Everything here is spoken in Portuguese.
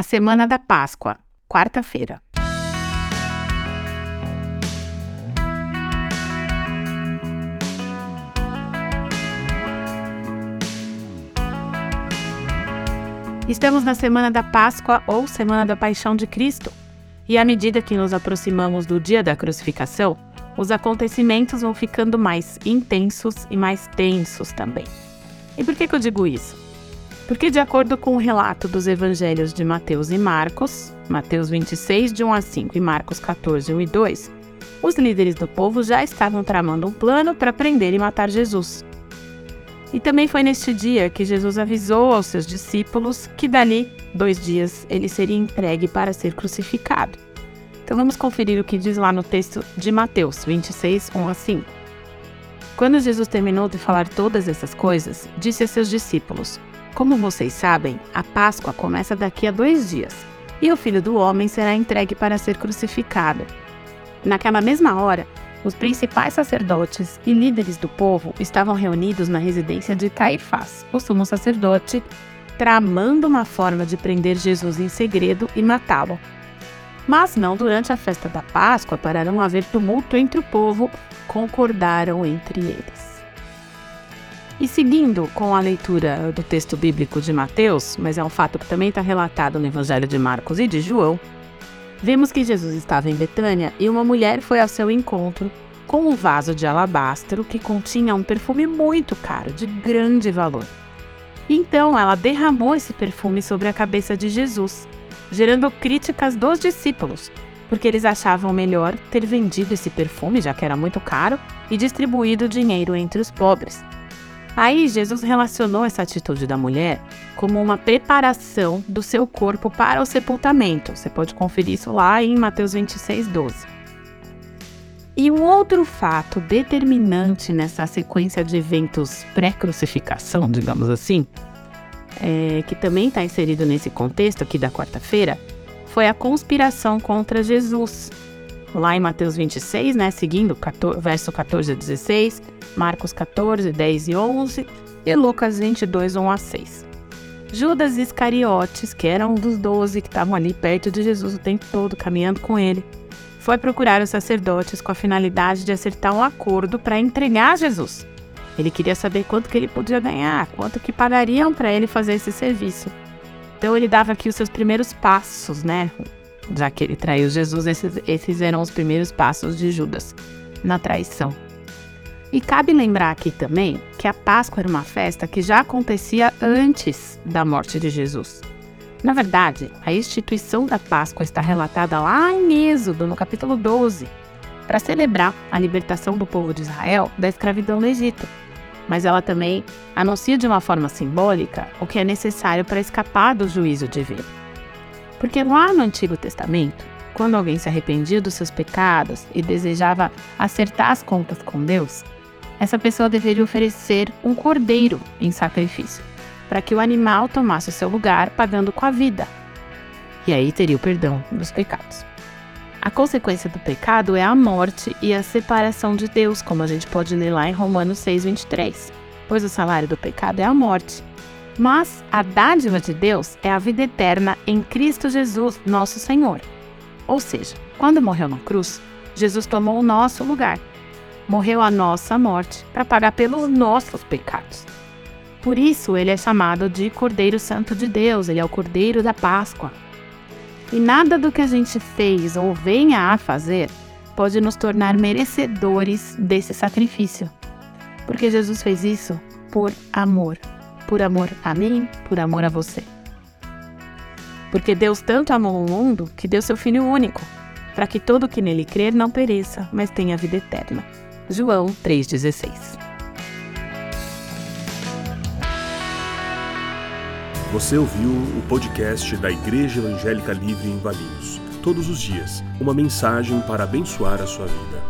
A semana da Páscoa, quarta-feira. Estamos na semana da Páscoa ou semana da Paixão de Cristo. E à medida que nos aproximamos do dia da crucificação, os acontecimentos vão ficando mais intensos e mais tensos também. E por que, que eu digo isso? Porque, de acordo com o relato dos evangelhos de Mateus e Marcos, Mateus 26, de 1 a 5 e Marcos 14, 1 e 2, os líderes do povo já estavam tramando um plano para prender e matar Jesus. E também foi neste dia que Jesus avisou aos seus discípulos que dali dois dias ele seria entregue para ser crucificado. Então vamos conferir o que diz lá no texto de Mateus 26, 1 a 5. Quando Jesus terminou de falar todas essas coisas, disse a seus discípulos: Como vocês sabem, a Páscoa começa daqui a dois dias, e o filho do homem será entregue para ser crucificado. Naquela mesma hora, os principais sacerdotes e líderes do povo estavam reunidos na residência de Caifás, o sumo sacerdote, tramando uma forma de prender Jesus em segredo e matá-lo mas não durante a festa da Páscoa, para não haver tumulto entre o povo, concordaram entre eles. E seguindo com a leitura do texto bíblico de Mateus, mas é um fato que também está relatado no Evangelho de Marcos e de João, vemos que Jesus estava em Betânia e uma mulher foi ao seu encontro com um vaso de alabastro que continha um perfume muito caro, de grande valor. Então ela derramou esse perfume sobre a cabeça de Jesus gerando críticas dos discípulos, porque eles achavam melhor ter vendido esse perfume, já que era muito caro, e distribuído o dinheiro entre os pobres. Aí Jesus relacionou essa atitude da mulher como uma preparação do seu corpo para o sepultamento. Você pode conferir isso lá em Mateus 26, 12. E um outro fato determinante nessa sequência de eventos pré-crucificação, digamos assim, é, que também está inserido nesse contexto aqui da quarta-feira, foi a conspiração contra Jesus. Lá em Mateus 26, né, seguindo 14, verso 14 a 16, Marcos 14, 10 e 11 e Lucas 22, 1 a 6. Judas Iscariotes, que era um dos doze que estavam ali perto de Jesus o tempo todo, caminhando com ele, foi procurar os sacerdotes com a finalidade de acertar um acordo para entregar Jesus. Ele queria saber quanto que ele podia ganhar, quanto que pagariam para ele fazer esse serviço. Então ele dava aqui os seus primeiros passos, né? Já que ele traiu Jesus, esses, esses eram os primeiros passos de Judas na traição. E cabe lembrar aqui também que a Páscoa era uma festa que já acontecia antes da morte de Jesus. Na verdade, a instituição da Páscoa está relatada lá em Êxodo, no capítulo 12, para celebrar a libertação do povo de Israel da escravidão no Egito mas ela também anuncia de uma forma simbólica o que é necessário para escapar do juízo divino. Porque lá no Antigo Testamento, quando alguém se arrependia dos seus pecados e desejava acertar as contas com Deus, essa pessoa deveria oferecer um cordeiro em sacrifício, para que o animal tomasse o seu lugar, pagando com a vida. E aí teria o perdão dos pecados. A consequência do pecado é a morte e a separação de Deus, como a gente pode ler lá em Romanos 6:23. Pois o salário do pecado é a morte. Mas a dádiva de Deus é a vida eterna em Cristo Jesus, nosso Senhor. Ou seja, quando morreu na cruz, Jesus tomou o nosso lugar. Morreu a nossa morte para pagar pelos nossos pecados. Por isso ele é chamado de Cordeiro Santo de Deus, ele é o Cordeiro da Páscoa. E nada do que a gente fez ou venha a fazer pode nos tornar merecedores desse sacrifício. Porque Jesus fez isso por amor. Por amor a mim, por amor a você. Porque Deus tanto amou o mundo que deu seu Filho único, para que todo que nele crer não pereça, mas tenha vida eterna. João 3,16 Você ouviu o podcast da Igreja Evangélica Livre em Valinhos. Todos os dias, uma mensagem para abençoar a sua vida.